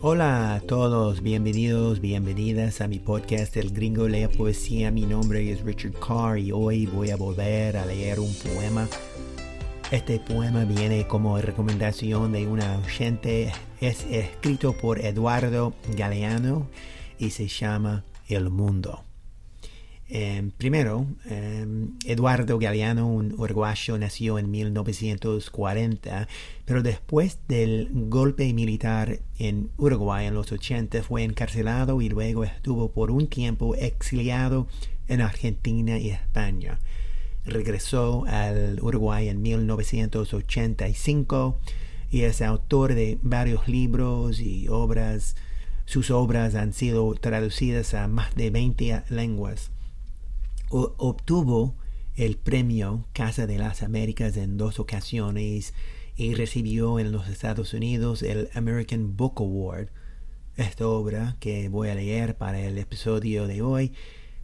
Hola a todos, bienvenidos, bienvenidas a mi podcast El Gringo Lea Poesía. Mi nombre es Richard Carr y hoy voy a volver a leer un poema. Este poema viene como recomendación de una oyente. Es escrito por Eduardo Galeano y se llama El Mundo. Em, primero, em, Eduardo Galeano, un uruguayo, nació en 1940, pero después del golpe militar en Uruguay en los 80 fue encarcelado y luego estuvo por un tiempo exiliado en Argentina y España. Regresó al Uruguay en 1985 y es autor de varios libros y obras. Sus obras han sido traducidas a más de 20 lenguas obtuvo el premio Casa de las Américas en dos ocasiones y recibió en los Estados Unidos el American Book Award. Esta obra que voy a leer para el episodio de hoy,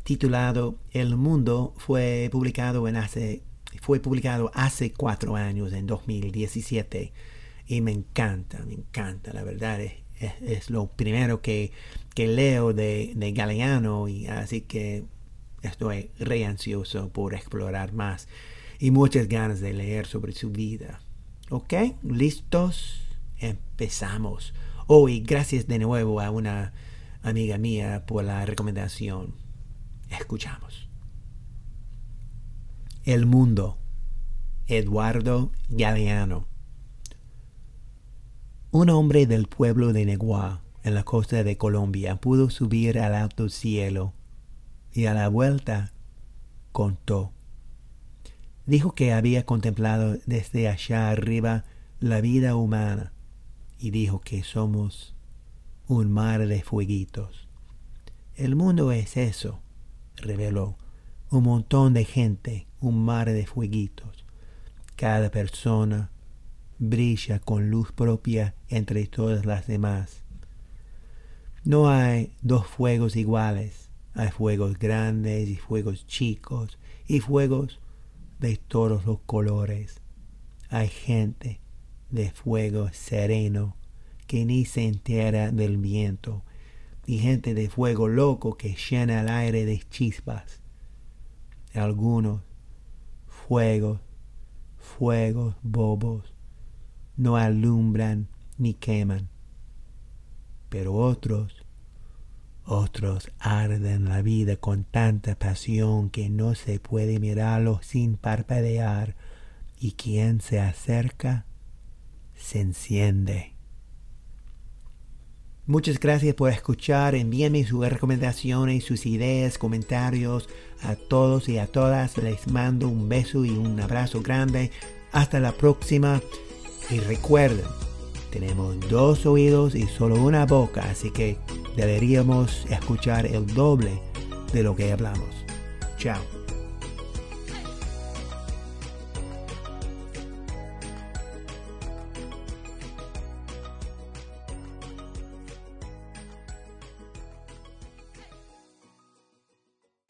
titulado El Mundo, fue publicado en hace fue publicado hace cuatro años, en 2017, y me encanta, me encanta, la verdad es, es, lo primero que, que leo de, de Galeano, y así que Estoy re ansioso por explorar más y muchas ganas de leer sobre su vida. ¿Ok? ¿Listos? Empezamos. Oh, y gracias de nuevo a una amiga mía por la recomendación. Escuchamos. El mundo. Eduardo Galeano. Un hombre del pueblo de Neguá, en la costa de Colombia, pudo subir al alto cielo y a la vuelta contó. Dijo que había contemplado desde allá arriba la vida humana y dijo que somos un mar de fueguitos. El mundo es eso, reveló, un montón de gente, un mar de fueguitos. Cada persona brilla con luz propia entre todas las demás. No hay dos fuegos iguales, hay fuegos grandes y fuegos chicos y fuegos de todos los colores. Hay gente de fuego sereno que ni se entera del viento y gente de fuego loco que llena el aire de chispas. Algunos fuegos, fuegos bobos, no alumbran ni queman, pero otros otros arden la vida con tanta pasión que no se puede mirarlo sin parpadear, y quien se acerca se enciende. Muchas gracias por escuchar. Envíenme sus recomendaciones, sus ideas, comentarios. A todos y a todas les mando un beso y un abrazo grande. Hasta la próxima. Y recuerden, tenemos dos oídos y solo una boca, así que deberíamos escuchar el doble de lo que hablamos. Chao.